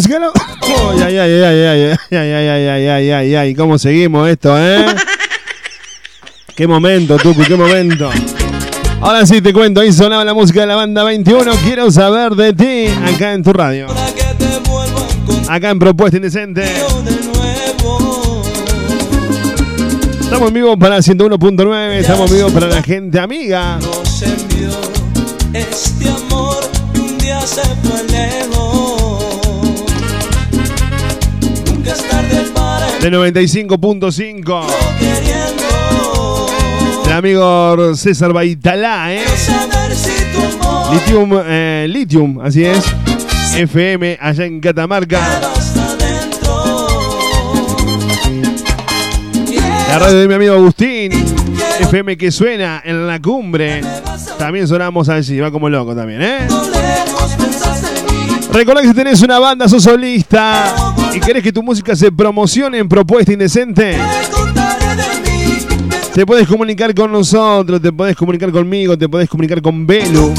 Ay, ay, ay, ay, ay, ay, ay, ay, ay, ay, ay, ay, ¿cómo seguimos esto, eh? Qué momento, Tucu, qué momento. Ahora sí te cuento, ahí sonaba la música de la banda 21. Quiero saber de ti acá en tu radio. Acá en Propuesta Indecente. Estamos en vivo para 101.9, estamos en vivo para la gente amiga. Este amor un día se fue De 95.5. El amigo César Baitalá, ¿eh? Litium, eh, Litium, así es. FM allá en Catamarca. La radio de mi amigo Agustín. FM que suena en la cumbre. También sonamos allí, va como loco también, ¿eh? Recuerda que si tenés una banda, sos solista y querés que tu música se promocione en Propuesta Indecente, te puedes comunicar con nosotros, te puedes comunicar conmigo, te puedes comunicar con Belu.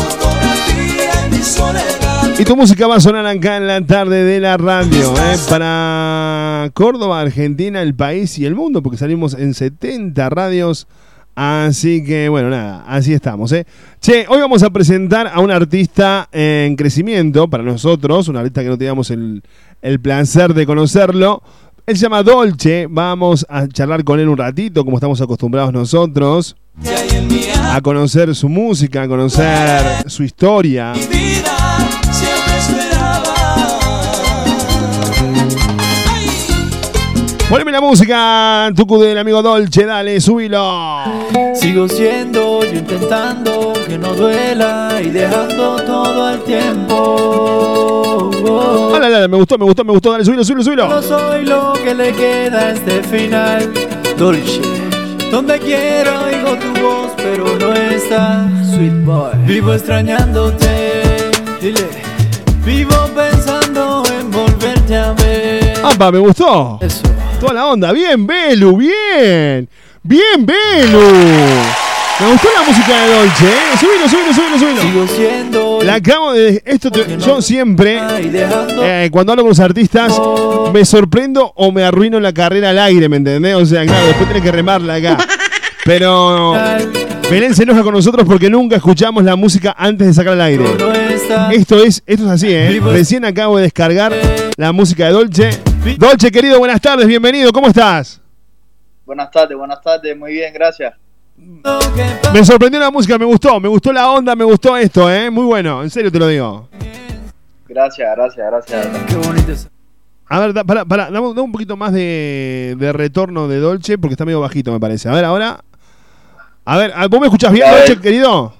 Y tu música va a sonar acá en la tarde de la radio, ¿eh? para Córdoba, Argentina, el país y el mundo, porque salimos en 70 radios Así que bueno, nada, así estamos. ¿eh? Che, hoy vamos a presentar a un artista en crecimiento para nosotros, un artista que no teníamos el, el placer de conocerlo. Él se llama Dolce, vamos a charlar con él un ratito, como estamos acostumbrados nosotros, a conocer su música, a conocer su historia. Poneme la música, Tucu del amigo Dolce, dale, subilo. Sigo siendo yo intentando que no duela y dejando todo al tiempo. Dale, dale, me gustó, me gustó, me gustó, dale, subilo, subilo, subilo. No soy lo que le queda a este final. Dolce, donde quiero oigo tu voz, pero no está. Sweet boy, vivo extrañándote. Dile, vivo pensando en volverte a ver. ¡Apa, me gustó! Eso. Toda la onda. Bien, Belu, bien. Bien, Belu. Me gustó la música de Dolce, ¿eh? Subilo, subilo, subilo, subilo. Sigo siendo. La acabo de. Esto yo siempre, eh, cuando hablo con los artistas, me sorprendo o me arruino la carrera al aire, ¿me entendés? O sea, claro, después tenés que remarla acá. Pero. Belén se enoja con nosotros porque nunca escuchamos la música antes de sacar al aire. Esto es, esto es así, ¿eh? Recién acabo de descargar la música de Dolce. Dolce, querido, buenas tardes, bienvenido, ¿cómo estás? Buenas tardes, buenas tardes, muy bien, gracias. Me sorprendió la música, me gustó, me gustó la onda, me gustó esto, ¿eh? Muy bueno, en serio te lo digo. Gracias, gracias, gracias. Qué bonito es. A ver, para, para, dame, un poquito más de, de, retorno de Dolce porque está medio bajito, me parece. A ver, ahora. A ver, ¿vos me escuchás bien, Dolce, querido?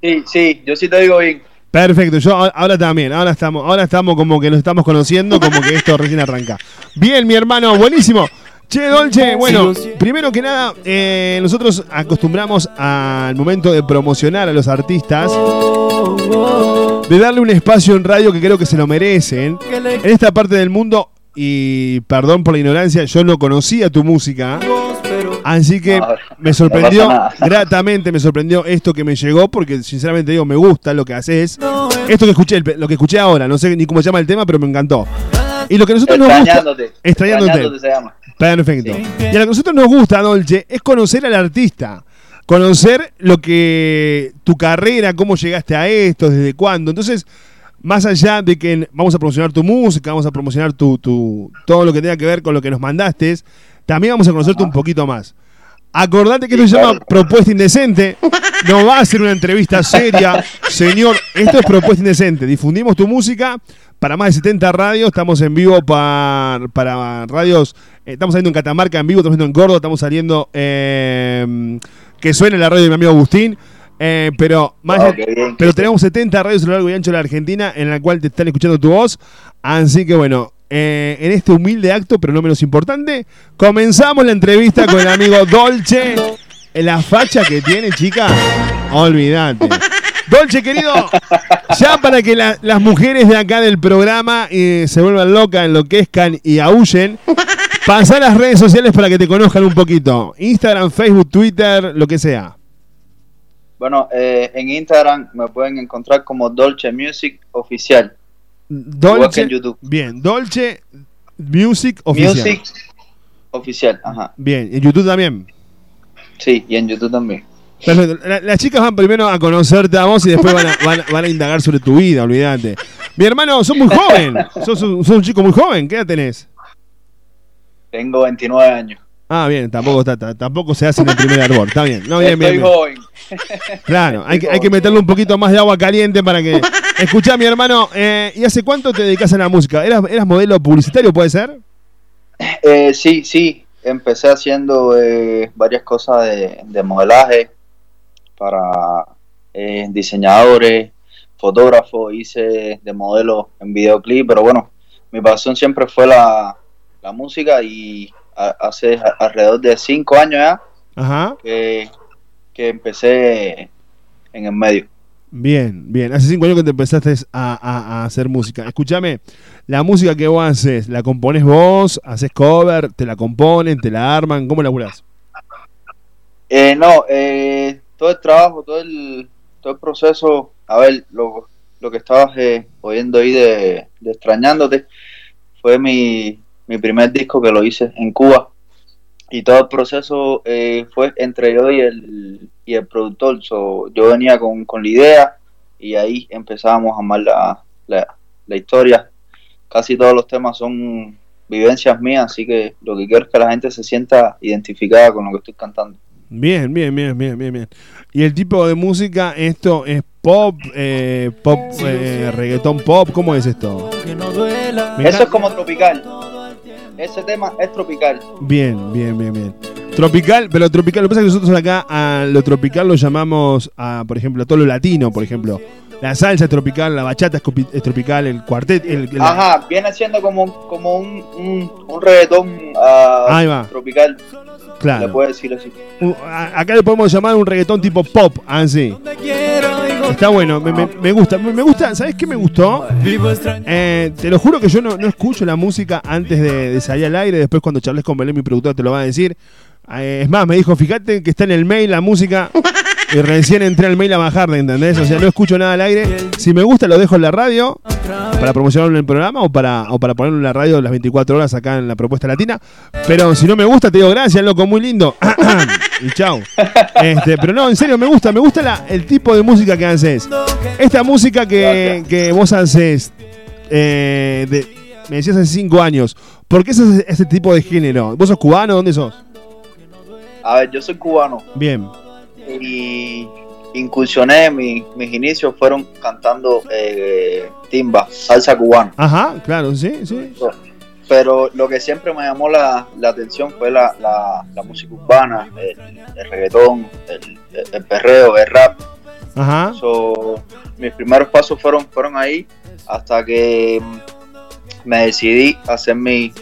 Sí, sí, yo sí te digo bien. Perfecto, yo ahora también, ahora estamos, ahora estamos como que nos estamos conociendo, como que esto recién arranca. Bien, mi hermano, buenísimo. Che, Dolce, bueno, primero que nada, eh, nosotros acostumbramos al momento de promocionar a los artistas, de darle un espacio en radio que creo que se lo merecen. En esta parte del mundo, y perdón por la ignorancia, yo no conocía tu música. Así que me sorprendió, gratamente me sorprendió esto que me llegó, porque sinceramente digo, me gusta lo que haces. Esto que escuché, lo que escuché ahora, no sé ni cómo se llama el tema, pero me encantó. Y lo que nosotros nos gusta. Extrañándote. se llama. Perfecto. Y a lo que nosotros nos gusta, Dolce, es conocer al artista. Conocer lo que. tu carrera, cómo llegaste a esto, desde cuándo. Entonces, más allá de que vamos a promocionar tu música, vamos a promocionar tu, tu, todo lo que tenga que ver con lo que nos mandaste, también vamos a conocerte un poquito más. Acordate que esto se llama Propuesta Indecente. No va a ser una entrevista seria. Señor, esto es Propuesta Indecente. Difundimos tu música para más de 70 radios. Estamos en vivo para, para radios. Eh, estamos saliendo en Catamarca en vivo, estamos saliendo en Córdoba, estamos saliendo. Eh, que suene la radio de mi amigo Agustín. Eh, pero más oh, pero tenemos 70 radios a lo largo y ancho de la Argentina en la cual te están escuchando tu voz. Así que bueno, eh, en este humilde acto, pero no menos importante, comenzamos la entrevista con el amigo Dolce. La facha que tiene, chica, olvídate. Dolce, querido, ya para que las mujeres de acá del programa eh, se vuelvan locas, enloquezcan y aúllen, pasa las redes sociales para que te conozcan un poquito. Instagram, Facebook, Twitter, lo que sea. Bueno, eh, en Instagram me pueden encontrar como Dolce Music Oficial. Dolce. YouTube. Bien, Dolce Music Oficial. Music Oficial, ajá. Bien, ¿en YouTube también? Sí, y en YouTube también. las chicas van primero a conocerte a vos y después van a, indagar sobre tu vida, olvídate. Mi hermano, sos muy joven. sos, sos, un chico muy joven. ¿Qué edad tenés? Tengo 29 años. Ah, bien, tampoco, está, tampoco se hace en el primer árbol. Está bien. No, bien, Estoy joven. Claro, hay que, hay que meterle un poquito más de agua caliente para que. Escuchá, mi hermano, eh, ¿y hace cuánto te dedicas a la música? ¿Eras, eras modelo publicitario, puede ser? Eh, sí, sí. Empecé haciendo eh, varias cosas de, modelaje para eh, diseñadores, fotógrafos, hice de modelo en videoclip, pero bueno, mi pasión siempre fue la, música y hace alrededor de cinco años ya Que, que empecé en el medio. Bien, bien. Hace cinco años que te empezaste a, hacer música. Escúchame, la música que vos haces, ¿la compones vos? ¿Haces cover? ¿Te la componen? ¿Te la arman? ¿Cómo la Eh, no, eh, todo el trabajo, todo el, todo el proceso, a ver, lo, lo que estabas eh, oyendo ahí de, Extrañándote, fue mi, mi primer disco que lo hice en Cuba. Y todo el proceso eh, fue entre yo y el, y el productor. yo venía con, la idea y ahí empezábamos a amar la, la, historia. Casi todos los temas son vivencias mías, así que lo que quiero es que la gente se sienta identificada con lo que estoy cantando. Bien, bien, bien, bien, bien, bien. ¿Y el tipo de música, esto es pop, eh, pop, eh, reggaetón pop? ¿Cómo es esto? Eso es como tropical. Ese tema es tropical. Bien, bien, bien, bien. Tropical, pero tropical, lo que pasa es que nosotros acá a lo tropical lo llamamos, a, por ejemplo, a todo lo latino, por ejemplo. La salsa es tropical, la bachata es, tropical, el cuartet. El, Ajá, viene siendo como, como un, un, un reggaetón uh, tropical. Claro. Le puedo decir así. acá le podemos llamar un reggaetón tipo pop, así. Está bueno, me, gusta. Me, gusta, ¿sabes qué me gustó? Eh, te lo juro que yo no, escucho la música antes de, salir al aire. Después, cuando charles con Belén, mi productor, te lo va a decir. Eh, es más, me dijo, fíjate que está en el mail la música. Y recién entré al mail a bajarla, ¿entendés? O sea, no escucho nada al aire. Si me gusta, lo dejo en la radio para promocionarlo en el programa o para, o para ponerlo en la radio las 24 horas acá en la propuesta latina. Pero si no me gusta, te digo gracias, loco, muy lindo. y chau. Este, pero no, en serio, me gusta, me gusta el tipo de música que haces. Esta música que, vos haces, eh, me decías hace 5 años, ¿por qué es ese tipo de género? ¿Vos sos cubano? ¿Dónde sos? A ver, yo soy cubano. Bien y incursioné, mis inicios fueron cantando eh, timba, salsa cubana. Ajá, claro, sí, sí. Pero lo que siempre me llamó la, atención fue la, la, música urbana, el, reggaetón, el, perreo, el rap. Ajá. mis primeros pasos fueron, fueron ahí hasta que me decidí hacer mi,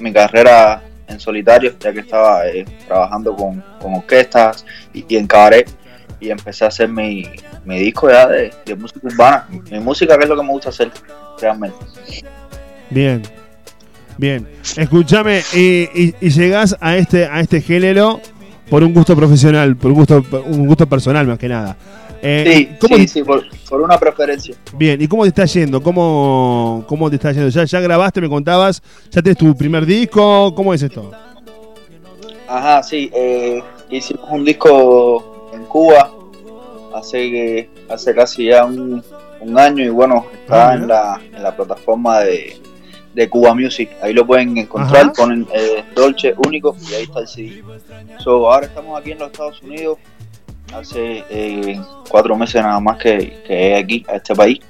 mi carrera en solitario, ya que estaba eh, trabajando con, orquestas y, en cabaret, y empecé a hacer mi, disco ya de, música urbana, mi, música que es lo que me gusta hacer realmente. Bien, bien. Escúchame, y, y, llegás a este, a este género por un gusto profesional, por un gusto, un gusto personal más que nada. Eh, sí, sí, por, una preferencia. Bien, ¿y cómo te está yendo? ¿Cómo, cómo te está yendo? ¿Ya, ¿Ya grabaste, me contabas? ¿Ya tienes tu primer disco? ¿Cómo es esto? Ajá, sí. Eh, hicimos un disco en Cuba hace, hace casi ya un, año y bueno, está ah, en, la, en la plataforma de, de Cuba Music. Ahí lo pueden encontrar, con eh, Dolce único y ahí está el CD. So, ahora estamos aquí en los Estados Unidos hace eh, cuatro meses nada más que, que aquí, a este país.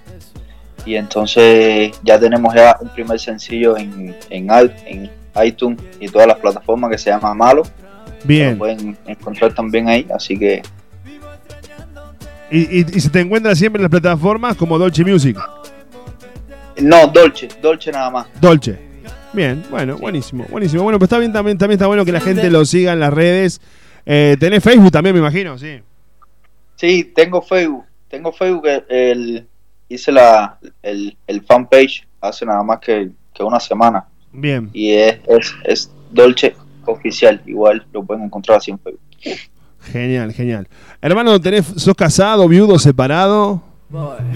Y entonces ya tenemos ya un primer sencillo en, en, en iTunes y todas las plataformas que se llama Malo. Bien. Lo pueden encontrar también ahí, así que... ¿Y, y, se te encuentra siempre en las plataformas como Dolce Music? No, Dolce, Dolce nada más. Dolce. Bien, bueno, buenísimo, buenísimo. Bueno, pues está bien, también, también está bueno que la gente lo siga en las redes. Eh, tenés Facebook también, me imagino, sí. Sí, tengo Facebook. Tengo Facebook. El, hice la, el, el fanpage hace nada más que, una semana. Bien. Y es, es, Dolce Oficial. Igual lo pueden encontrar así en Facebook. Genial, genial. Hermano, ¿tenés, ¿sos casado, viudo, separado?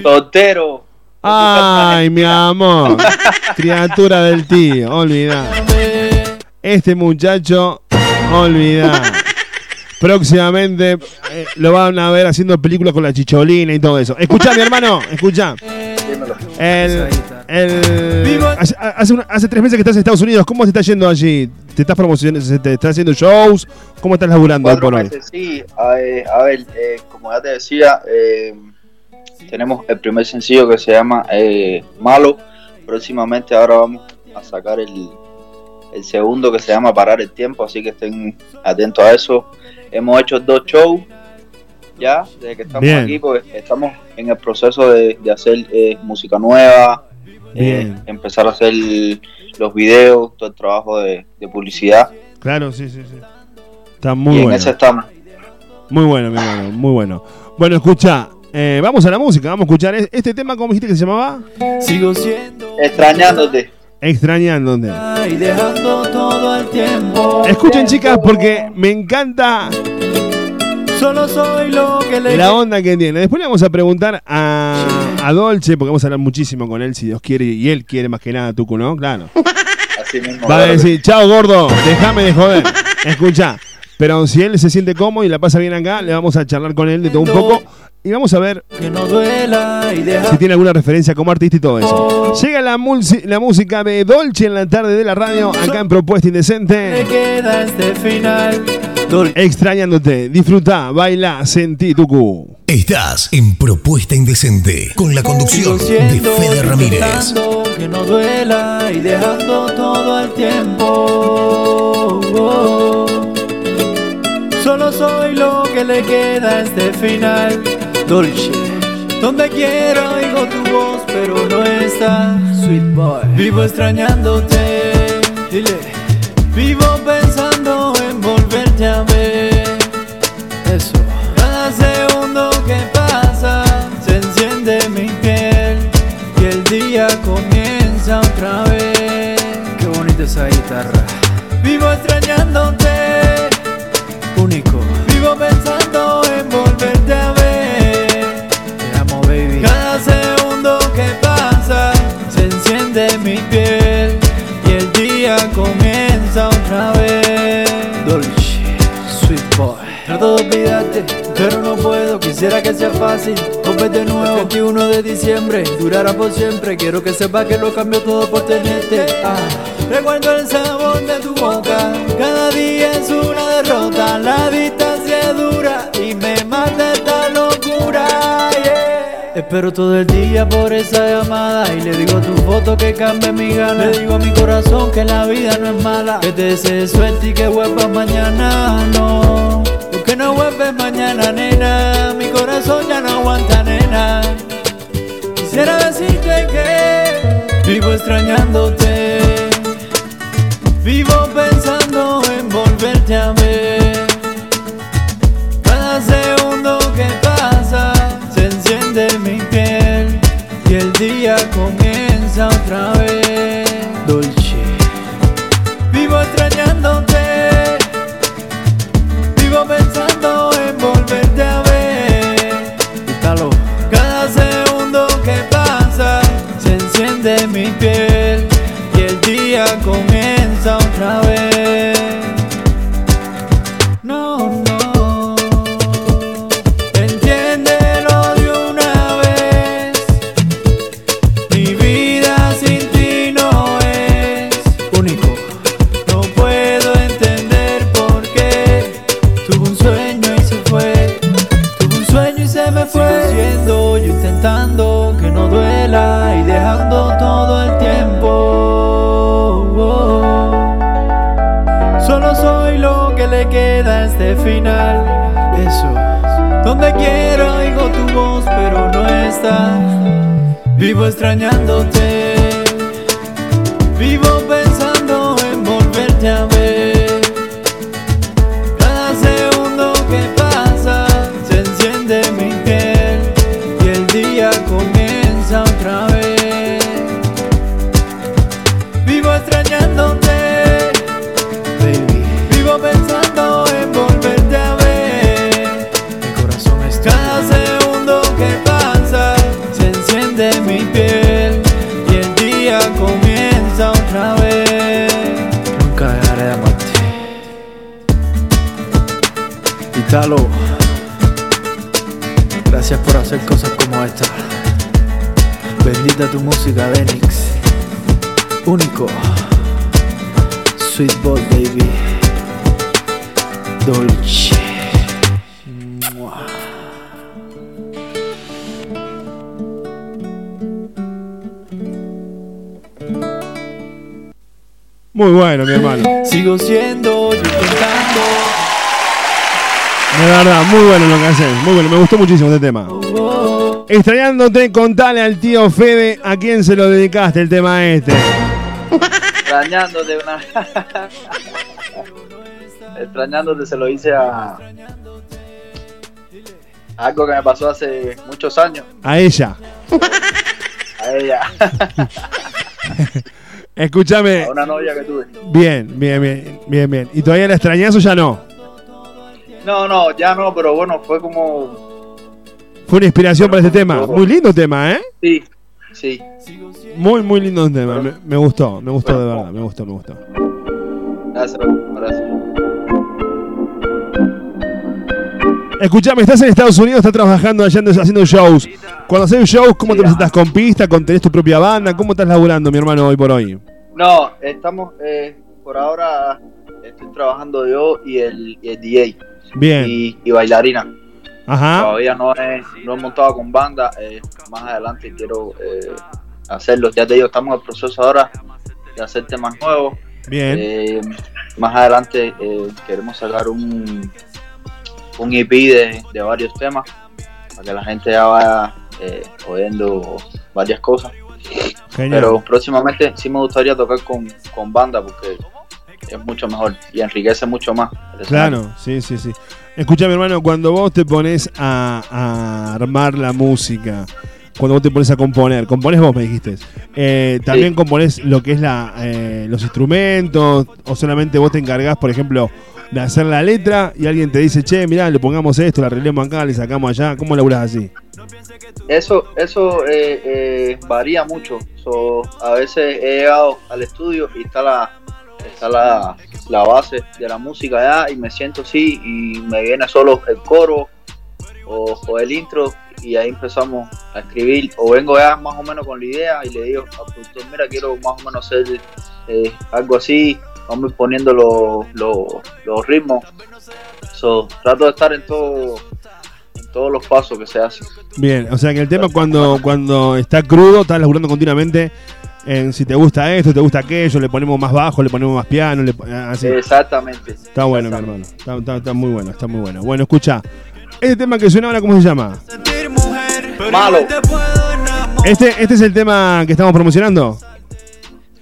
Soltero. Ay, mi amor. Criatura del tío, olvida. Este muchacho, olvida. Próximamente eh, lo van a ver haciendo películas con la chicholina y todo eso. Escucha, mi hermano, escucha. El, hace, tres meses que estás en Estados Unidos. ¿Cómo te está yendo allí? ¿Te estás promocionando? ¿Te estás haciendo shows? ¿Cómo estás laburando por hoy? Sí, a, ver, eh, como ya te decía, eh, tenemos el primer sencillo que se llama eh, Malo. Próximamente ahora vamos a sacar el, el segundo que se llama Parar el Tiempo, así que estén atentos a eso. Hemos hecho dos shows ya, desde que estamos aquí, pues estamos en el proceso de, hacer eh, música nueva, eh, empezar a hacer los videos, todo el trabajo de, publicidad. Claro, sí, sí, sí. Está muy bueno. En ese estamos. Muy bueno, muy bueno, muy bueno. Bueno, escucha, eh, vamos a la música, vamos a escuchar este tema, ¿cómo dijiste que se llamaba? Sigo siendo. Extrañándote. Extrañándote. Y dejando todo el tiempo. Escuchen, chicas, porque me encanta Solo soy lo que le. La onda que tiene. Después le vamos a preguntar a, a Dolce, porque vamos a hablar muchísimo con él, si Dios quiere, y él quiere más que nada, Tucu, ¿no? Claro. Así mismo. Va a decir, chao gordo, déjame de joder. Escucha. Pero si él se siente cómodo y la pasa bien acá, le vamos a charlar con él de todo un poco. Y vamos a ver si tiene alguna referencia como artista y todo eso. Llega la, la música de Dolce en la tarde de la radio, acá en Propuesta Indecente. queda este final. Extrañándote, disfruta, baila, sentí cu. Estás en Propuesta Indecente con la conducción de Fede Ramírez. Que no duela y dejando todo al tiempo. Solo soy lo que le queda a este final. Dolce, donde quiero oigo tu voz, pero no está. Sweet boy, vivo extrañándote. Dile, vivo pensando en volverte a ver. Eso. Cada segundo que pasa se enciende mi piel y el día comienza otra vez. Qué bonita esa guitarra. Vivo extrañándote, pero no puedo. Quisiera que sea fácil. Volver de nuevo. 21 de diciembre, durará por siempre. Quiero que sepa que lo cambio todo por tenerte. Ah, recuerdo el sabor de tu boca. Cada día es una derrota. La distancia es dura y me mata esta locura. Espero todo el día por esa llamada y le digo a tu foto que cambie mi gana. Le digo a mi corazón que la vida no es mala, que te desee suerte y que vuelvas mañana. No, que no vuelves mañana, nena. Mi corazón ya no aguanta, nena. Quisiera decirte que vivo extrañándote, vivo donde quiero oigo tu voz, pero no está. Vivo extrañándote, vivo tu música, Benix. Único. Sweet Ball Baby. Dolce. Muy bueno, mi hermano. Sigo siendo yo intentando. De verdad, muy bueno lo que haces. Muy bueno, me gustó muchísimo este tema. Extrañándote, contale al tío Fede a quién se lo dedicaste el tema este. Extrañándote una. Extrañándote se lo hice a. Algo que me pasó hace muchos años. A ella. A ella. Escúchame. A una novia que tuve. Bien, bien, bien, bien, bien. ¿Y todavía la extrañas o ya no? No, no, ya no, pero bueno, fue como. Fue una inspiración para este tema. Muy lindo tema, ¿eh? Sí, sí. Muy, muy lindo tema. Me, me gustó, me gustó de verdad. Me gustó, me gustó. Gracias, gracias. Escuchame, estás en Estados Unidos, estás trabajando allá haciendo shows. Cuando haces shows, ¿cómo te presentas con pista? ¿Con tenés tu propia banda? ¿Cómo estás laburando, mi hermano, hoy por hoy? No, estamos, eh, por ahora estoy trabajando yo y el, y el DJ. Bien. Y, y bailarina. Ajá. Todavía no he, no he montado con banda. eh, más adelante quiero eh, hacerlo. Ya te digo, estamos en el proceso ahora de hacer temas nuevos. Bien. Eh, más adelante eh, queremos sacar un, un EP de, de varios temas para que la gente ya vaya oyendo varias cosas. Genial. Pero próximamente sí me gustaría tocar con, con banda porque es mucho mejor y enriquece mucho más. el. Claro, sí, sí, sí. Escucha, hermano, cuando vos te pones a, a armar la música, cuando vos te pones a componer, componés vos, me dijiste, eh, también Sí. componés lo que es la, eh, los instrumentos, o solamente vos te encargás, por ejemplo, de hacer la letra y alguien te dice, che, mirá, le pongamos esto, la arreglemos acá, le sacamos allá, ¿cómo laburás así? Eso, eso eh, eh, varía mucho. So, a veces he llegado al estudio y está la, está la, la base de la música allá y me siento así y me viene solo el coro o, el intro y ahí empezamos a escribir o vengo ya más o menos con la idea y le digo al productor, mira, quiero más o menos hacer eh, algo así, vamos poniendo los, los, los ritmos. So, trato de estar en todo en todos los pasos que se hacen. Bien, o sea que el tema cuando, cuando está crudo, estás laburando continuamente en si te gusta esto, te gusta aquello, le ponemos más bajo, le ponemos más piano, le, pon- así. Exactamente. Está bueno, mi hermano. Está, está- está muy bueno, está muy bueno. Bueno, escucha. Este tema que suena ahora, ¿cómo se llama? Malo. Este, este es el tema que estamos promocionando.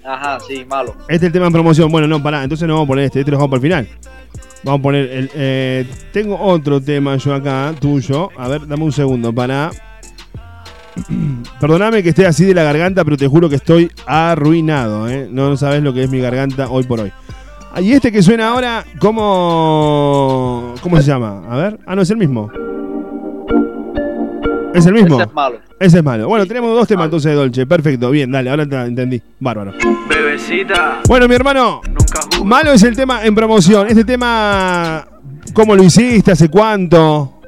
Ajá, sí, malo. Este es el tema en promoción. Bueno, no, pará. Entonces no vamos a poner este. Este lo dejamos para el final. Vamos a poner el. eh, tengo otro tema yo acá, tuyo. A ver, dame un segundo para. Perdóname que esté así de la garganta, pero te juro que estoy arruinado. ¿eh? No, sabes lo que es mi garganta hoy por hoy. Ah, Y este que suena ahora, ¿cómo, ¿cómo se llama? A ver. Ah, no, es el mismo. ¿Es el mismo? Ese es malo. Ese es malo. Bueno, tenemos dos temas entonces de Dolce. Perfecto, bien, dale, ahora te entendí. Bárbaro. Bebecita, Bueno, mi hermano, nunca malo es el tema en promoción. Este tema, ¿cómo lo hiciste? ¿Hace cuánto?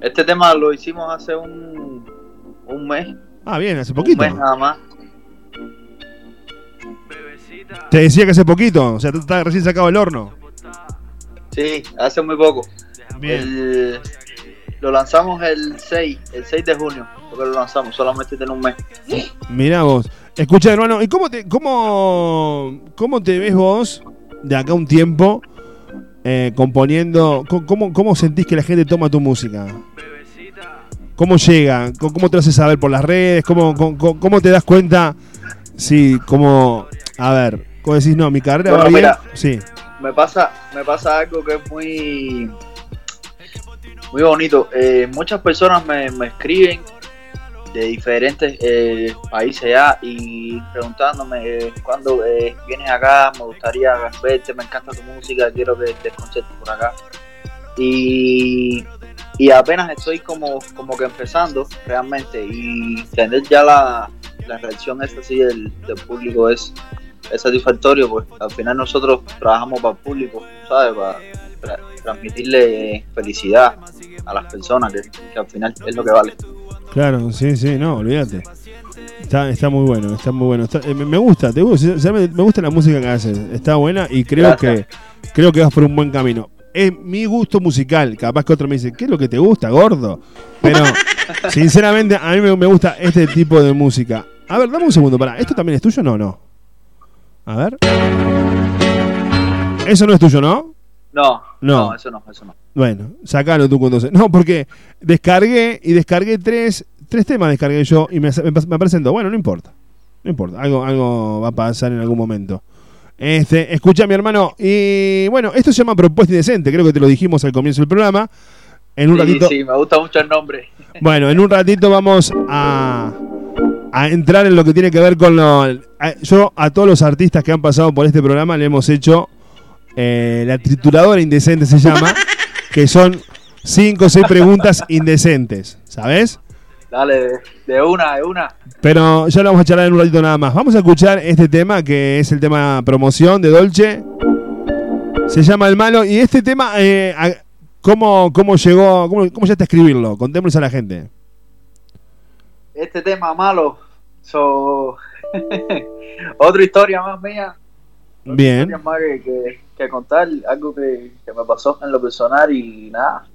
Este tema lo hicimos hace un, un mes. Ah, bien, hace Un poquito. mes nada más. Te decía que hace poquito, o sea, tú estás recién sacado del horno. Sí, hace muy poco. Bien. El- lo lanzamos el 6, el 6 de junio. Porque lo lanzamos, solamente tiene un mes. Mirá vos. Escucha, hermano, ¿y cómo te, cómo, cómo te ves vos de acá un tiempo eh, componiendo? Co- ¿Cómo, ¿Cómo sentís que la gente toma tu música? ¿Cómo llega? ¿Cómo te hace saber por las redes? ¿Cómo, cómo, cómo te das cuenta si, como, a ver, cómo decís, no, mi carrera Bueno, va bien? mira. Sí, Me pasa, me pasa algo que es muy, muy bonito. Eh, muchas personas me, me escriben de diferentes eh, países ya y preguntándome eh, cuándo eh, vienes acá, me gustaría verte, me encanta tu música, quiero que te conciertes por acá. Y, y apenas estoy como, como que empezando realmente y tener ya la, la reacción esta así del, del público es, es satisfactorio, pues al final nosotros trabajamos para el público, ¿sabes? Para tra- transmitirle felicidad a las personas, que, que al final es lo que vale. claro, sí, sí, no, olvídate. Está, está muy bueno, está muy bueno. Está- eh, me gusta, te gusta, me gusta la música que haces. Está buena y creo Gracias. que creo que vas por un buen camino. Es mi gusto musical. Capaz que otro me dice, ¿qué es lo que te gusta, gordo? Pero, sinceramente, a mí me, gusta este tipo de música. A ver, dame un segundo, para. ¿Esto también es tuyo o no? No. A ver. Eso no es tuyo, ¿no? No, No. no, eso no, eso no. Bueno, sacalo tú entonces. No, porque descargué y descargué tres, tres temas, descargué yo y me, me, me presentó. Bueno, no importa. No importa. Algo, algo va a pasar en algún momento. Este, escucha mi hermano. Y bueno, esto se llama Propuesta Indecente. Creo que te lo dijimos al comienzo del programa. En un sí, ratito. sí, me gusta mucho el nombre. Bueno, en un ratito vamos a, a entrar en lo que tiene que ver con lo. a- yo a todos los artistas que han pasado por este programa le hemos hecho eh, la trituradora indecente se llama, que son cinco o seis preguntas indecentes, ¿sabes? Dale, de, una, de una. Pero ya lo vamos a charlar en un ratito nada más. Vamos a escuchar este tema que es el tema promoción de Dolce. Se llama El Malo. Y este tema, eh, ¿cómo, ¿cómo llegó? Cómo, ¿Cómo llegaste a escribirlo? Contémosles a la gente. Este tema malo, so... otra historia más mía. otra Bien. más que, que- que contar, algo que, que me pasó en lo personal y nada.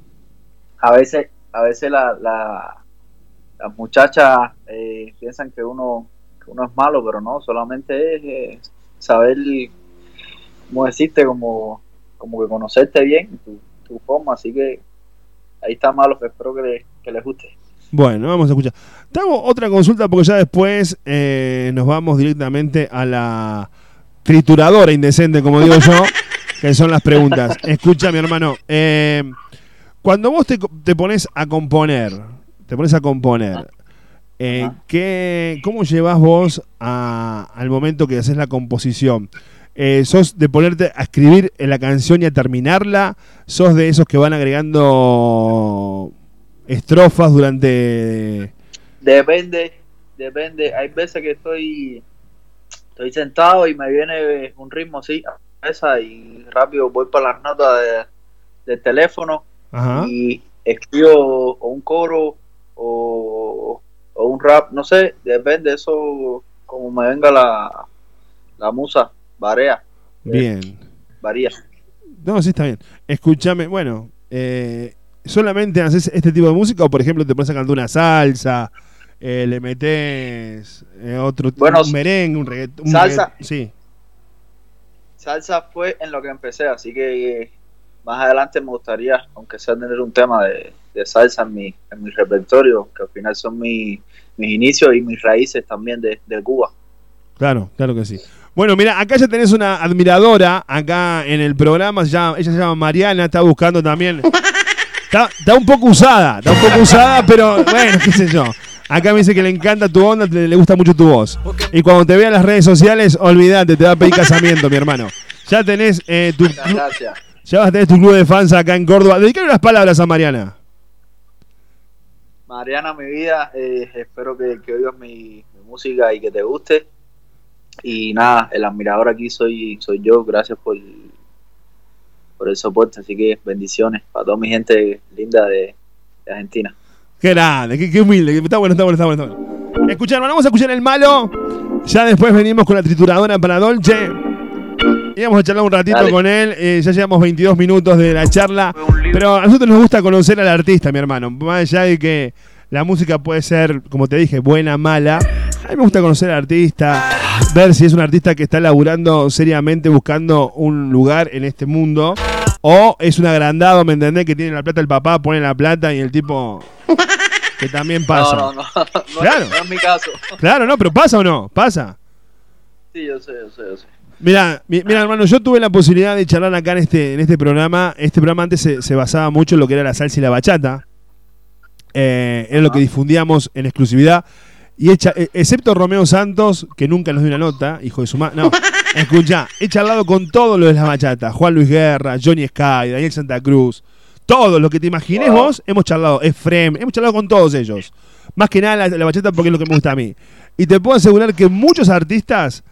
A veces, a veces la, la- las muchachas eh, piensan que uno, que uno es malo, pero no, solamente es eh, saber, como decirte, como, como que conocerte bien, tu, tu forma, así que ahí está malo, que espero que, le- que les guste. Bueno, vamos a escuchar. Te hago otra consulta porque ya después eh, nos vamos directamente a la trituradora indecente, como digo yo, que son las preguntas. Escucha, mi hermano. eh, cuando vos te, te pones a componer, te pones a componer, eh, Ajá. ¿qué, ¿cómo llevas vos a- al momento que haces la composición? Eh, ¿Sos de ponerte a escribir en la canción y a terminarla? ¿Sos de esos que van agregando estrofas durante... Depende, depende. Hay veces que estoy estoy sentado y me viene un ritmo así, esa y rápido voy para las notas de- del teléfono Ajá. y escribo un coro o, o un rap, no sé, depende eso como me venga la, la musa, varía, Bien. varía. No, sí está bien. Escúchame, bueno, eh, ¿solamente haces este tipo de música o por ejemplo te pones a cantar una salsa, eh, le metes eh, otro Bueno, un merengue, un reggaetón? salsa. sí. Salsa fue en lo que empecé, así que más adelante me gustaría, aunque sea tener un tema de, de salsa en mi, en mi repertorio, que al final son mi- mis inicios y mis raíces también de, de Cuba. Claro, claro que sí. Bueno, mira, acá ya tenés una admiradora acá en el programa, ella se llama Mariana, está buscando también. Está, está un poco usada, está un poco usada, pero bueno, qué sé yo. Acá me dice que le encanta tu onda, te- le gusta mucho tu voz. Y cuando te vea en las redes sociales, olvídate, te va a pedir casamiento, mi hermano. Ya tenés eh, tu gracias. Ya vas a tener tu club de fans acá en Córdoba. Dedicale unas palabras a Mariana. Mariana, mi vida, eh, espero que, que oigas mi, mi música y que te guste. Y nada, el admirador aquí soy, soy yo, gracias por, por el soporte, así que bendiciones para toda mi gente linda de, de Argentina. Qué grande, qué, qué humilde. Está bueno, está bueno, está bueno. Está bueno. Escuchar, hermano, vamos a escuchar el malo. Ya después venimos con la trituradora para Dolce. Y vamos a charlar un ratito Dale. con él. Eh, ya llevamos 22 minutos de la charla. Pero a nosotros nos gusta conocer al artista, mi hermano. Más allá de que la música puede ser, como te dije, buena, mala. A mí me gusta conocer al artista, ver si es un artista que está laburando seriamente buscando un lugar en este mundo. O es un agrandado, ¿me entendés? Que tiene la plata el papá, pone la plata y el tipo que también pasa. No, no, no, no, Claro. no es mi caso. Claro, no, pero pasa o no, pasa. Sí, yo sé, yo sé, yo sé. Mira, mi- mira, hermano, yo tuve la posibilidad de charlar acá en este, en este programa. Este programa antes se, se basaba mucho en lo que era la salsa y la bachata. Eh, era lo que difundíamos en exclusividad. Y hecha, eh, excepto Romeo Santos, que nunca nos dio una nota, hijo de su madre. No, escucha, he charlado con todo lo de la bachata. Juan Luis Guerra, Johnny Sky, Daniel Santa Cruz. Todos los que te imagines vos, hemos charlado. Efrem, hemos charlado con todos ellos. Más que nada la, la bachata porque es lo que me gusta a mí. Y te puedo asegurar que muchos artistas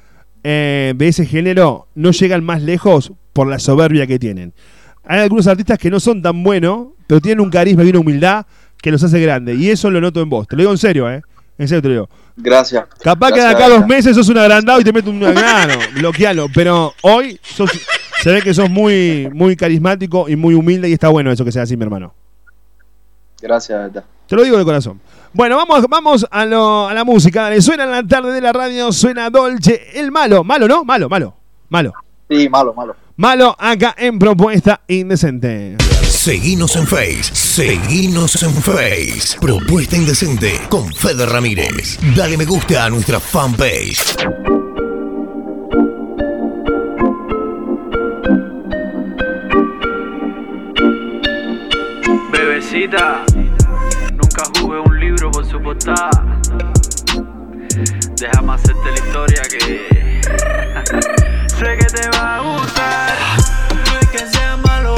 eh, de ese género no llegan más lejos por la soberbia que tienen. Hay algunos artistas que no son tan buenos, pero tienen un carisma y una humildad que los hace grandes. Y eso lo noto en vos. Te lo digo en serio, ¿eh? En serio te lo digo. Gracias. Capaz que de acá dos meses sos un agrandado y te metes un grano, bloquealo. Pero hoy se ve que sos muy, muy carismático y muy humilde y está bueno eso que sea así, mi hermano. Gracias, Te lo digo de corazón. Bueno, vamos, vamos a, a la música. Dale, suena en la tarde de la radio, suena Dolce, el malo. Malo, ¿no? Malo, malo. Malo. Sí, malo, malo. Malo acá en Propuesta Indecente. Seguinos en Face. Seguinos en Face. Propuesta Indecente con Fede Ramírez. Dale me gusta a nuestra fanpage. Bebecita, portada. Déjame hacerte la historia que sé que te va a gustar. No es que sea malo,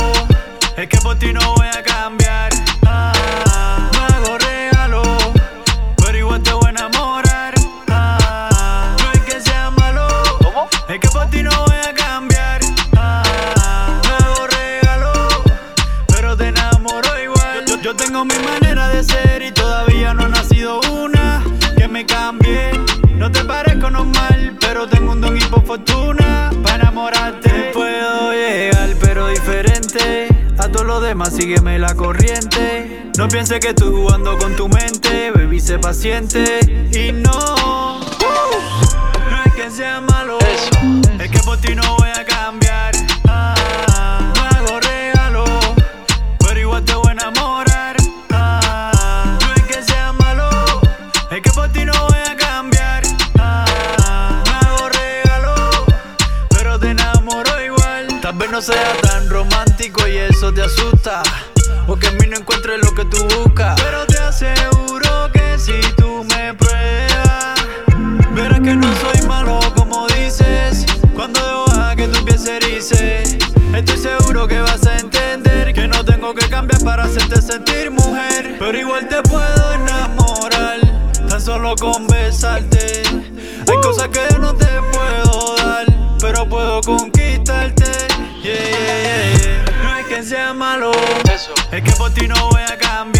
es que por ti no voy pero tengo un don y por fortuna para enamorarte. Puedo llegar, pero diferente. A todo lo demás, sígueme la corriente. No pienses que estoy jugando con tu mente, baby, sé paciente. Y no, no es que sea malo, es que por ti no sea tan romántico y eso te asusta. Porque en mí no encuentres lo que tú buscas. Pero te aseguro que si tú me pruebas, verás que no soy malo como dices. Cuando dejo que tu piel se estoy seguro que vas a entender que no tengo que cambiar para hacerte sentir mujer. Pero igual te puedo enamorar, tan solo con besarte. Hay cosas que no te puedo dar, pero puedo conquistarte. Malo, es que por ti no voy a cambiar.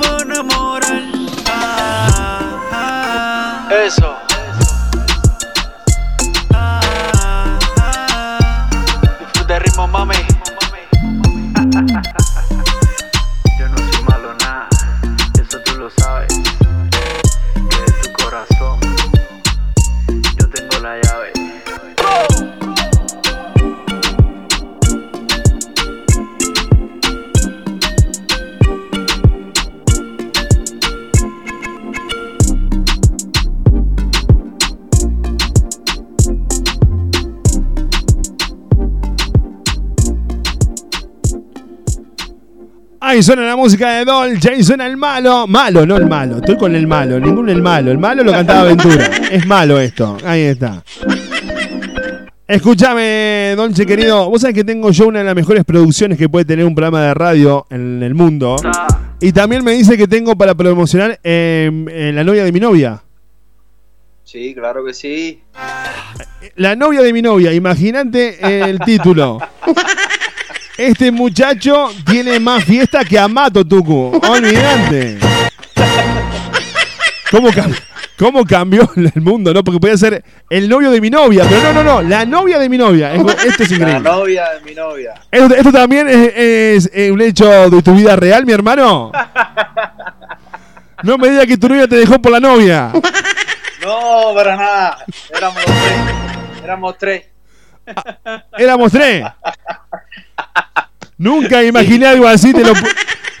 Otra suena la música de Dolce, ahí suena el malo. Malo, no el malo. Estoy con el malo, ninguno el malo. El malo lo cantaba Aventura. Es malo esto. Ahí está. Escúchame, Dolce querido. Vos sabés que tengo yo una de las mejores producciones que puede tener un programa de radio en el mundo. Y también me dice que tengo para promocionar em, eh, la novia de mi novia. Sí, claro que sí. La novia de mi novia, imagínate el título. Este muchacho tiene más fiesta que Amato, Tucu. Olvídate. ¿Cómo, cam- ¿Cómo cambió el mundo, no? Porque podía ser el novio de mi novia, pero no, no, no, la novia de mi novia. Es- Esto es La increíble. novia de mi novia. ¿Esto, esto también es, es, un hecho de tu vida real, mi hermano? No me digas que tu novia te dejó por la novia. No, para nada. Éramos tres. Éramos tres. Éramos tres. Nunca imaginé algo así, te lo,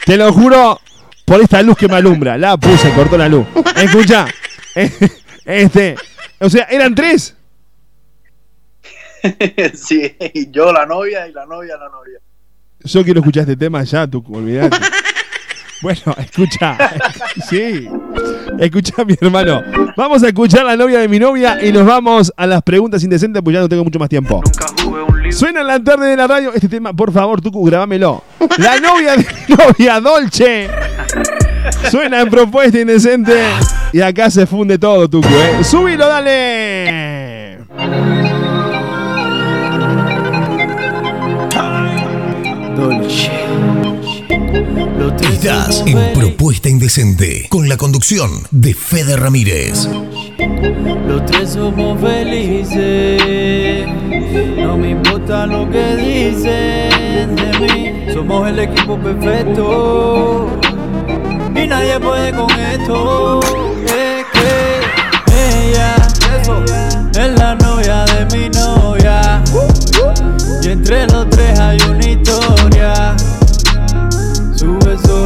te lo juro por esta luz que me alumbra. La puse, cortó la luz. Escucha, este, o sea, eran tres. sí, yo la novia y la novia la novia. Yo quiero escuchar este tema ya, tú olvidate. Bueno, escucha. sí. Escucha, mi hermano. Vamos a escuchar la novia de mi novia y nos vamos a las preguntas indecentes, pues ya no tengo mucho más tiempo. Suena en la tarde de la radio este tema, por favor, Tucu, grabámelo. La novia de mi novia, Dolce. Suena en propuesta indecente. Y acá se funde todo, Tucu, ¿eh? ¡Súbilo, dale! Dolce. Estás en Propuesta Indecente con la conducción de Fede Ramírez. Los tres somos felices. No me importa lo que dicen de mí. Somos el equipo perfecto. Y nadie puede con esto. Es que ella es la novia de mi novia. Y entre los tres hay una historia.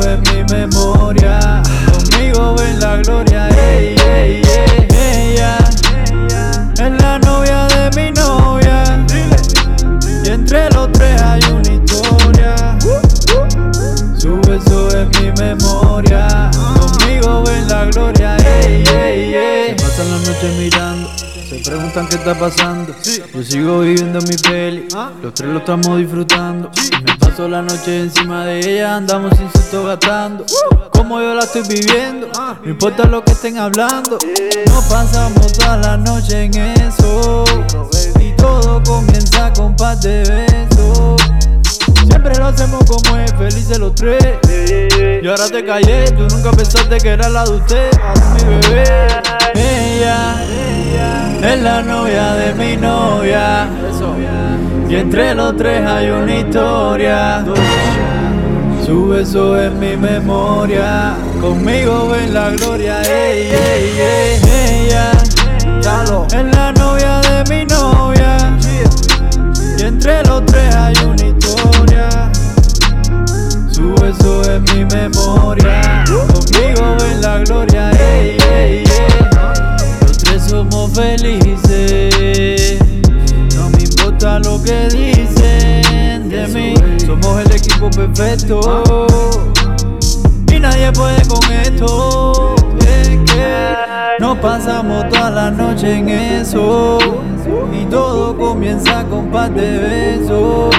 Es mi memoria. Conmigo ven la gloria. Ey, ey, ey. Preguntan qué está pasando. Yo sigo viviendo mi peli. Los tres lo estamos disfrutando. Me paso la noche encima de ella. Andamos sin susto gastando. Como yo la estoy viviendo. No importa lo que estén hablando. Nos pasamos toda la noche en eso. Y todo comienza con paz de besos. Siempre lo hacemos como es, felices los tres. Y ahora te callé, tú nunca pensaste que era la de usted. Mi bebé. Ella es la novia de mi novia. Y entre los tres hay una historia. Su beso es mi memoria. Conmigo ven la gloria. Ey, ey, ey. Ella es la novia de mi novia. Y entre los tres hay una historia. Su beso es mi memoria. Conmigo ven la gloria. Ey, ey, felices. No me importa lo que dicen de mí. Somos el equipo perfecto. Y nadie puede con esto. Es que nos pasamos toda la noche en eso. Y todo comienza con paz de besos.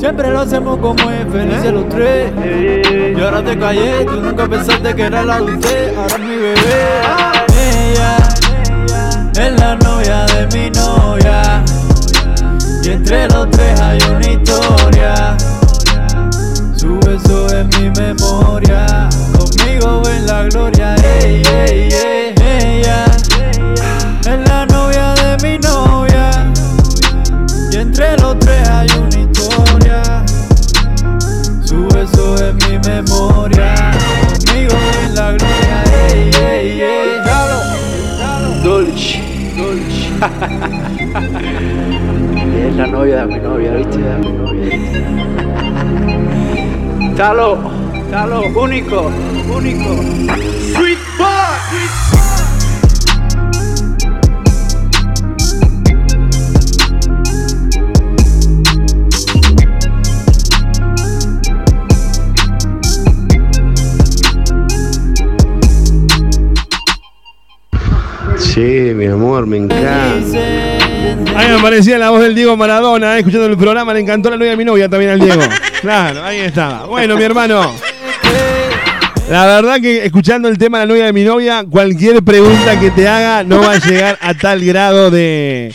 Siempre lo hacemos como es, felices los tres. Y ahora te callé, tú nunca pensaste que era la de usted. Ahora es mi bebé. Ella es la novia de mi novia. Y entre los tres hay una historia. Su beso es mi memoria. Conmigo ven la gloria. Ey, ey, ey. Ella es la novia novia de mi novia, ¿viste? De mi novia. Talo, Talo, único, único. Sweet boy. Sí, mi amor, me encanta. Ahí me aparecía la voz del Diego Maradona, eh, escuchando el programa, le encantó la novia de mi novia también al Diego. Claro, ahí estaba. Bueno, mi hermano. La verdad que escuchando el tema de la novia de mi novia, cualquier pregunta que te haga no va a llegar a tal grado de,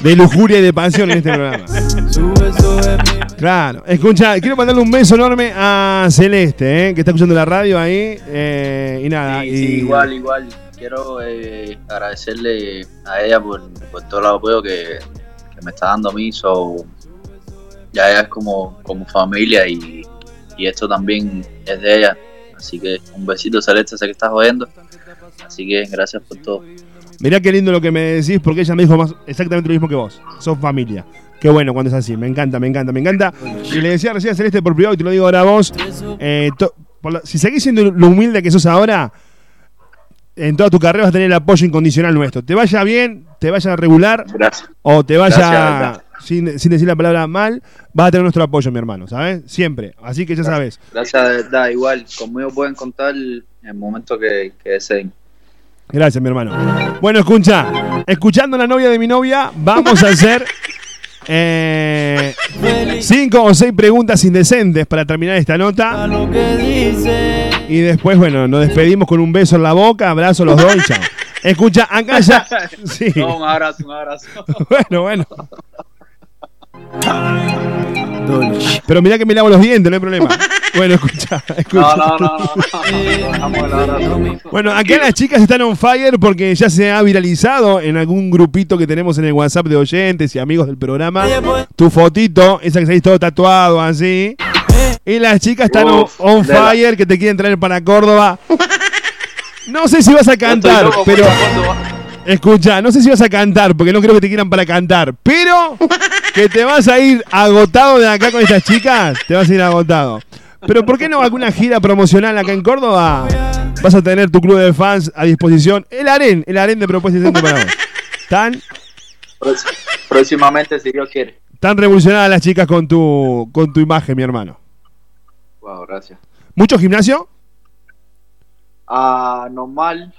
de lujuria y de pasión en este programa. Su beso es mi Claro, escucha, quiero mandarle un beso enorme a Celeste, eh, que está escuchando la radio ahí. eh, y nada. Sí, y, sí, igual, igual. Quiero eh, agradecerle a ella por, todo el apoyo que, que me está dando a mí. So, ya ella es como, como familia y, y esto también es de ella. Así que un besito, Celeste, sé que estás jodiendo. Así que gracias por todo. Mirá qué lindo lo que me decís, porque ella me dijo más exactamente lo mismo que vos. Sos familia. Qué bueno cuando es así. Me encanta, me encanta, me encanta. Y le decía recién a Celeste por privado y te lo digo ahora a vos. eh, si seguís siendo lo humilde que sos ahora, en toda tu carrera vas a tener el apoyo incondicional nuestro. Te vaya bien, te vaya regular Gracias. o te vaya Gracias, sin, sin decir la palabra mal, vas a tener nuestro apoyo, mi hermano, ¿sabes? Siempre. Así que ya sabes. Gracias, verdad. Igual, conmigo pueden contar en el momento que, que deseen. Gracias, mi hermano. Bueno, escucha, escuchando a la novia de mi novia, vamos a hacer eh, cinco o seis preguntas indecentes para terminar esta nota. Y después, bueno, nos despedimos con un beso en la boca, abrazo los dos y chao. Escucha, acá ya. Sí. No, un abrazo, un abrazo. Bueno, bueno. Pero mirá que me lavo los dientes, no hay problema. Bueno, escucha, escucha. No, no, no, no. Bueno, acá las chicas están on fire porque ya se ha viralizado en algún grupito que tenemos en el WhatsApp de oyentes y amigos del programa. Tu fotito, esa que salís todo tatuado así. Y las chicas están on, Uf, on de la- fire que te quieren traer para Córdoba. No sé si vas a cantar, loco, pero escucha, no sé si vas a cantar porque no creo que te quieran para cantar, pero que te vas a ir agotado de acá con estas chicas, te vas a ir agotado. Pero ¿por qué no alguna gira promocional acá en Córdoba? Vas a tener tu club de fans a disposición. El AREN, el AREN de Propuesta Indecente para vos. Tan, Próxim- Próximamente, si Dios quiere. tan revolucionadas las chicas con tu, con tu imagen, mi hermano. Wow, gracias. ¿Mucho gimnasio? Ah, normal.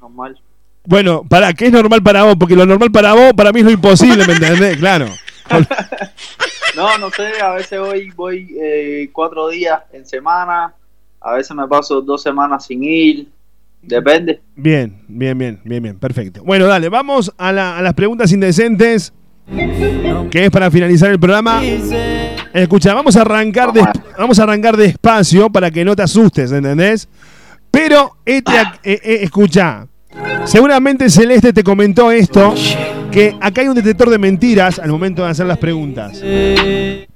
Normal. Bueno, para ¿qué es normal para vos? Porque lo normal para vos, para mí es lo imposible, ¿me entendés? Claro. No, no sé, a veces voy, voy eh, cuatro días en semana, a veces me paso dos semanas sin ir, depende. Bien, bien, bien, bien, bien, perfecto. Bueno, dale, vamos a, la- a las preguntas indecentes, que es para finalizar el programa. Escucha, vamos a arrancar de, vamos a arrancar despacio para que no te asustes, ¿entendés? Pero este, eh, eh, escucha, seguramente Celeste te comentó esto, que acá hay un detector de mentiras al momento de hacer las preguntas.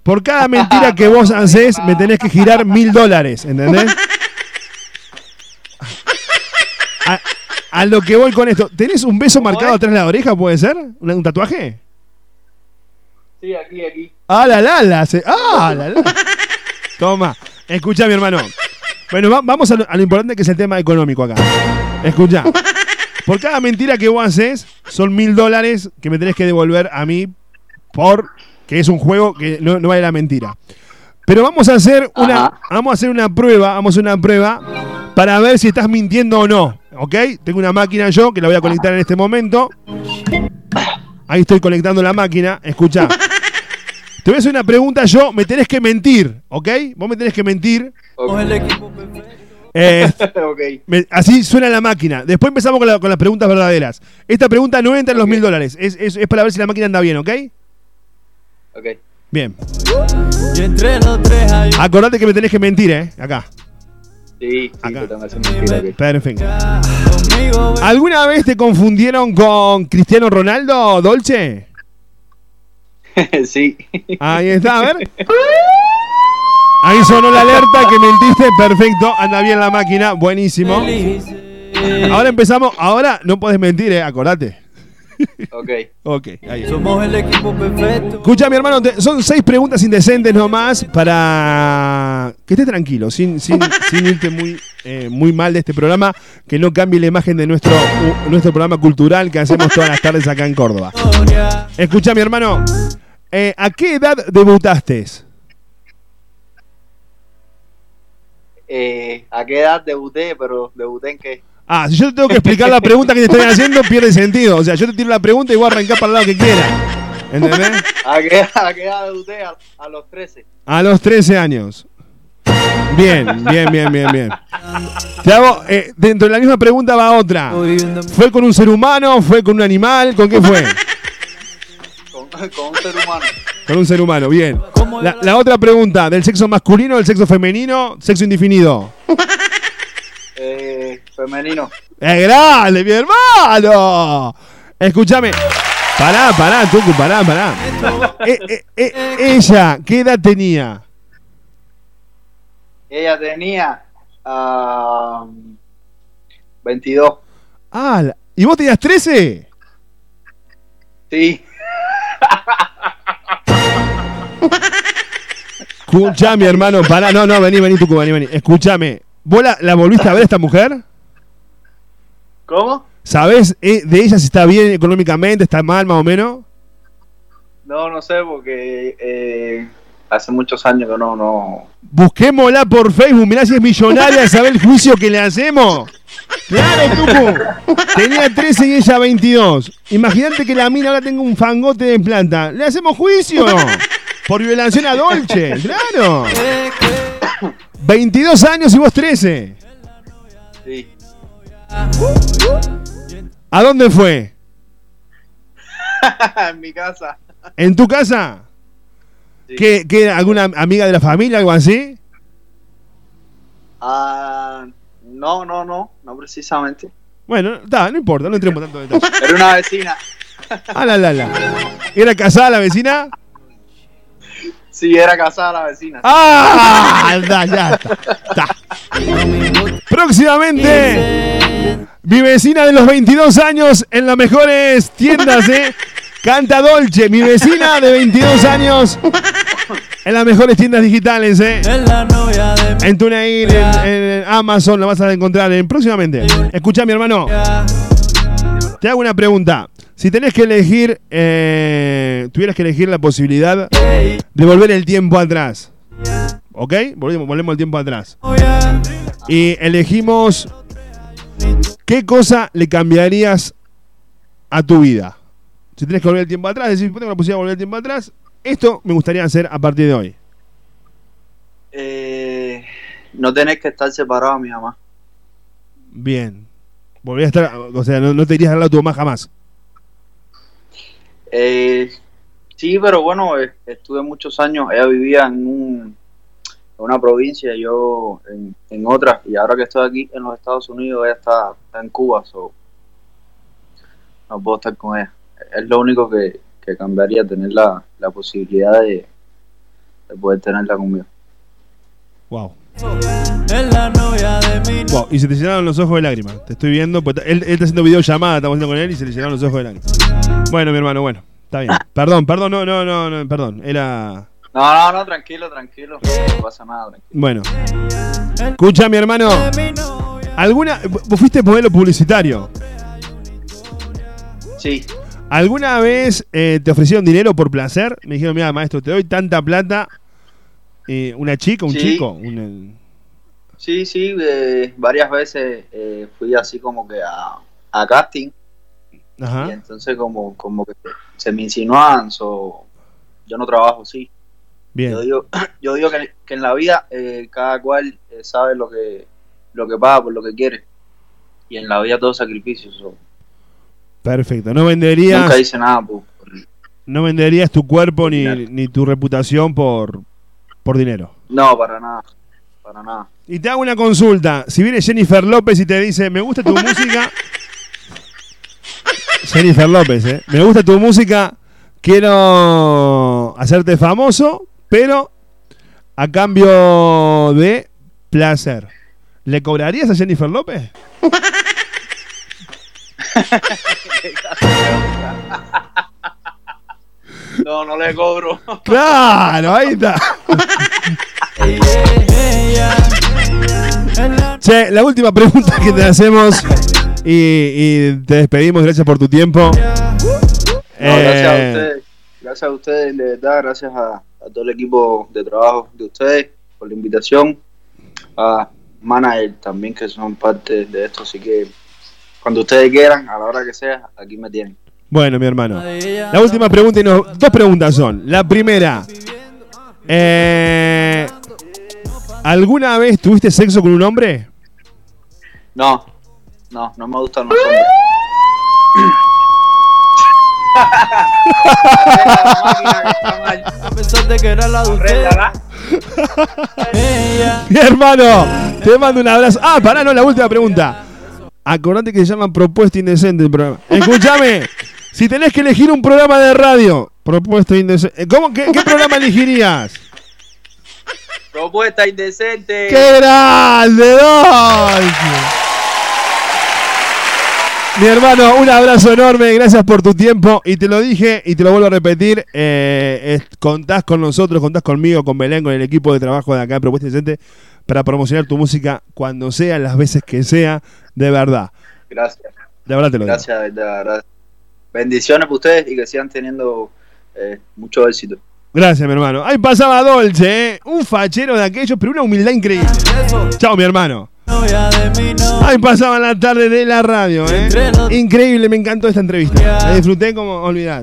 Por cada mentira que vos haces, me tenés que girar mil dólares, ¿entendés? A, a lo que voy con esto, ¿tenés un beso marcado atrás de la oreja, puede ser? ¿Un, un tatuaje? Sí, aquí, aquí. Ah, la la la. se- ah, la la. Toma. Escucha, mi hermano. Bueno, va- vamos a lo, a lo importante que es el tema económico acá. Escucha. Por cada mentira que vos haces, son mil dólares que me tenés que devolver a mí por que es un juego que no, no vale la mentira. Pero vamos a hacer una, Ajá. vamos a hacer una prueba, vamos a hacer una prueba para ver si estás mintiendo o no. ¿Ok? Tengo una máquina yo que la voy a conectar en este momento. Ahí estoy conectando la máquina. Escucha. Te voy a hacer una pregunta yo, me tenés que mentir, ¿ok? Vos me tenés que mentir. Eh, me- así suena la máquina. Después empezamos con, la- con las preguntas verdaderas. Esta pregunta no entra en los mil dólares. Es, es- es para ver si la máquina anda bien, ¿ok? ok. Bien. Y entre los tres hay un Acordate que me tenés que mentir, ¿eh? Acá. Sí, sí, Acá. te tengo que hacer mentira, ok. Perfecto. ¿Alguna vez te confundieron con Cristiano Ronaldo, Dolce? sí. Ahí está, a ver. Ahí sonó la alerta que mentiste. Perfecto. Anda bien la máquina. Buenísimo. Felices. Ahora empezamos. Ahora no puedes mentir, ¿eh? Acordate. ok. Ok, ahí. Somos el equipo perfecto. Escucha, mi hermano, te- son seis preguntas indecentes nomás para que estés tranquilo, sin, sin, sin irte muy, eh, muy mal de este programa, que no cambie la imagen de nuestro, u- nuestro programa cultural que hacemos todas las tardes acá en Córdoba. Escucha, mi hermano, eh, ¿a qué edad debutaste? Eh, ¿A qué edad debuté? Pero debuté en qué? Ah, si yo te tengo que explicar la pregunta que te estoy haciendo, pierde sentido. O sea, yo te tiro la pregunta y voy a arrancar para el lado que quiera. ¿Entendés? ¿A qué, a qué edad debuté? A, a los 13. A los 13 años. Bien, bien, bien, bien, bien. Te hago, eh, dentro de la misma pregunta va otra. ¿Fue con un ser humano? ¿Fue con un animal? ¿Con qué fue? Con, un ser humano. Con un ser humano, bien. ¿Cómo La, otra pregunta, ¿del sexo masculino, del sexo femenino, sexo indefinido? Eh, femenino. ¡Es grande, mi hermano! Escúchame. Pará, pará, Tucu, pará, pará. Eh, eh, eh, ella, ¿qué edad tenía? Ella tenía ah, 22. Ah, ¿y vos tenías 13? Sí. Escuchame, hermano, pará. No, no, vení, vení, Tucu, vení, vení. Escúchame. ¿Vos la, la volviste a ver a esta mujer? ¿Cómo? ¿Sabés eh, de ella si está bien económicamente, está mal más o menos? No, no sé, porque eh, hace muchos años que no, no. Busquémosla por Facebook, mirá si es millonaria, ¿sabés el juicio que le hacemos? Claro, Tucu. Tenía 13 y ella 22. Imagínate que la mina ahora tenga un fangote de planta. ¿Le hacemos juicio? Por violación a Dolce, claro. 22 años y vos 13. Sí. ¿A dónde fue? en mi casa. ¿En tu casa? Sí. ¿Qué, qué, ¿Alguna amiga de la familia, algo así? Ah, no, no, no, no precisamente. Bueno, no importa, no entremos tanto en detalle. Era una vecina. Ah, la, la, la. ¿Era casada la vecina? Sí, era casada la vecina. ¡Ah! Da, ya está. está. Próximamente, mi vecina de los 22 años en las mejores tiendas, ¿eh? Canta Dolce, mi vecina de 22 años en las mejores tiendas digitales, ¿eh? Es la novia de mi En TuneIn, en, en Amazon, la vas a encontrar en, próximamente. Escucha, mi hermano, te hago una pregunta. Si tenés que elegir, eh, tuvieras que elegir la posibilidad de volver el tiempo atrás, ¿ok? Volvemos, volvemos el tiempo atrás. Y elegimos qué cosa le cambiarías a tu vida. Si tenés que volver el tiempo atrás, decís, tengo la posibilidad de volver el tiempo atrás, esto me gustaría hacer a partir de hoy. Eh, no tenés que estar separado mi mamá. Bien. Volver a estar, o sea, no, no te irías al lado de tu mamá jamás. Eh, sí, pero bueno, eh, estuve muchos años. Ella vivía en, un, una provincia, yo en, en otra. Y ahora que estoy aquí en los Estados Unidos, ella está, está en Cuba. So, no puedo estar con ella. Es lo único que, que cambiaría, tener la, la posibilidad de, de poder tenerla conmigo. Wow. Es la novia de mi Wow, y se te llenaron los ojos de lágrimas. Te estoy viendo. pues, él, él está haciendo videollamada, estamos haciendo con él y se le llenaron los ojos de lágrimas. Bueno, mi hermano, bueno. Está bien. Perdón, perdón, no, no, no, no perdón. Era. No, no, no, tranquilo, tranquilo. No pasa nada, tranquilo. Bueno. Escucha, mi hermano. ¿Alguna. Vos fuiste modelo publicitario? Sí, ¿Alguna vez eh, te ofrecieron dinero por placer? Me dijeron, mira, maestro, te doy tanta plata. Eh, ¿Una chica, un Sí. chico? Un, sí, sí. eh, varias veces eh, fui así como que a, a casting. Y ajá. entonces como, como que se me insinuaban, so, yo no trabajo así. Bien. Yo digo, yo digo que, que en la vida eh, cada cual eh, sabe lo que, lo que paga por lo que quiere. Y en la vida todo sacrificio. so, Perfecto. No venderías, Nunca hice nada por, no venderías tu cuerpo ni, ni tu reputación por, por dinero. No, para nada. Para nada. Y te hago una consulta. Si viene Jennifer López y te dice, me gusta tu música. Jennifer López, ¿eh? Me gusta tu música. Quiero hacerte famoso, pero a cambio de placer. ¿Le cobrarías a Jennifer López? No, no le cobro. Claro, ahí está. Che, la última pregunta que te hacemos y, y te despedimos. Gracias por tu tiempo. No, gracias a Eh, ustedes. Gracias a ustedes, de verdad. Gracias a, a todo el equipo de trabajo de ustedes por la invitación. A Manager también, que son parte de esto. Así que cuando ustedes quieran, a la hora que sea, aquí me tienen. Bueno, mi hermano. La última pregunta y nos, dos preguntas son. La primera, eh, ¿alguna vez tuviste sexo con un hombre? No, no, no me gustan los hombres. A pesar de que era la. Mi hermano, te mando un abrazo. Ah, pará, no, la última pregunta. Acordate que se llama Propuesta Indecente el programa. Escúchame, si tenés que elegir un programa de radio, Propuesta Indecente. ¿Cómo, qué, qué programa elegirías? Propuesta indecente. ¡Qué grande, Dolce! Mi hermano, un abrazo enorme, gracias por tu tiempo. Y te lo dije y te lo vuelvo a repetir: eh, es- contás con nosotros, contás conmigo, con Belén, con el equipo de trabajo de acá de Propuesta Indecente para promocionar tu música cuando sea, las veces que sea, de verdad. Gracias, De verdad te lo digo. gracias, de verdad, gracias. Bendiciones para ustedes y que sigan teniendo eh, mucho éxito. Gracias, mi hermano. Ahí pasaba Dolce, ¿eh? un fachero de aquellos, pero una humildad increíble. Chao, mi hermano. Ahí pasaba la tarde de la radio, ¿eh? Increíble, me encantó esta entrevista. La disfruté como olvidar.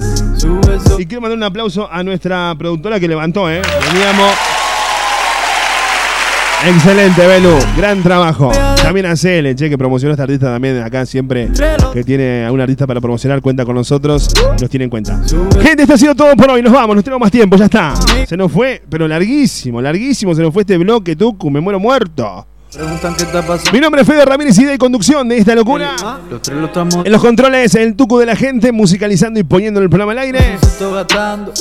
Y quiero mandar un aplauso a nuestra productora que levantó, ¿eh? Veníamos. Excelente, Belu. Gran trabajo. También a CL, che, que promocionó a esta artista también acá siempre. Que tiene a un artista para promocionar, cuenta con nosotros. Nos tiene en cuenta. Gente, esto ha sido todo por hoy. Nos vamos, no tenemos más tiempo, ya está. Se nos fue, pero larguísimo, larguísimo. Se nos fue este bloque, Tucu. Me muero muerto. Preguntan qué está pasando. Mi nombre es Fede Ramírez y de conducción de esta locura. Ah, Los tres lo estamos En los controles, el tuco de la gente, musicalizando y poniendo el programa al aire. gastando.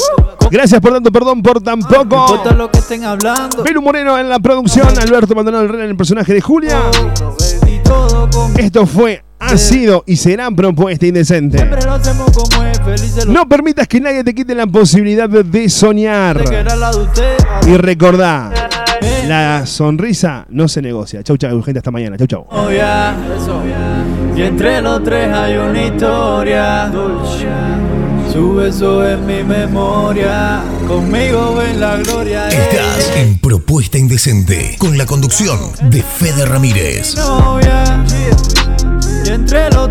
Gracias por tanto, perdón por tan No poco. lo que estén hablando. Belu Moreno en la producción, Alberto Maldonado Herrera en el personaje de Julia. Esto fue, ha sido y será propuesta indecente. No permitas que nadie te quite la posibilidad de soñar. Y recordá, la sonrisa no se negocia. Chau, chau, gente, hasta mañana. Chau, chau. Oh, ya, eso. Y entre los tres hay una historia. Su beso es mi memoria. Conmigo en la gloria. Estás en Propuesta Indecente con la conducción de Fede Ramírez. novia. Y entre los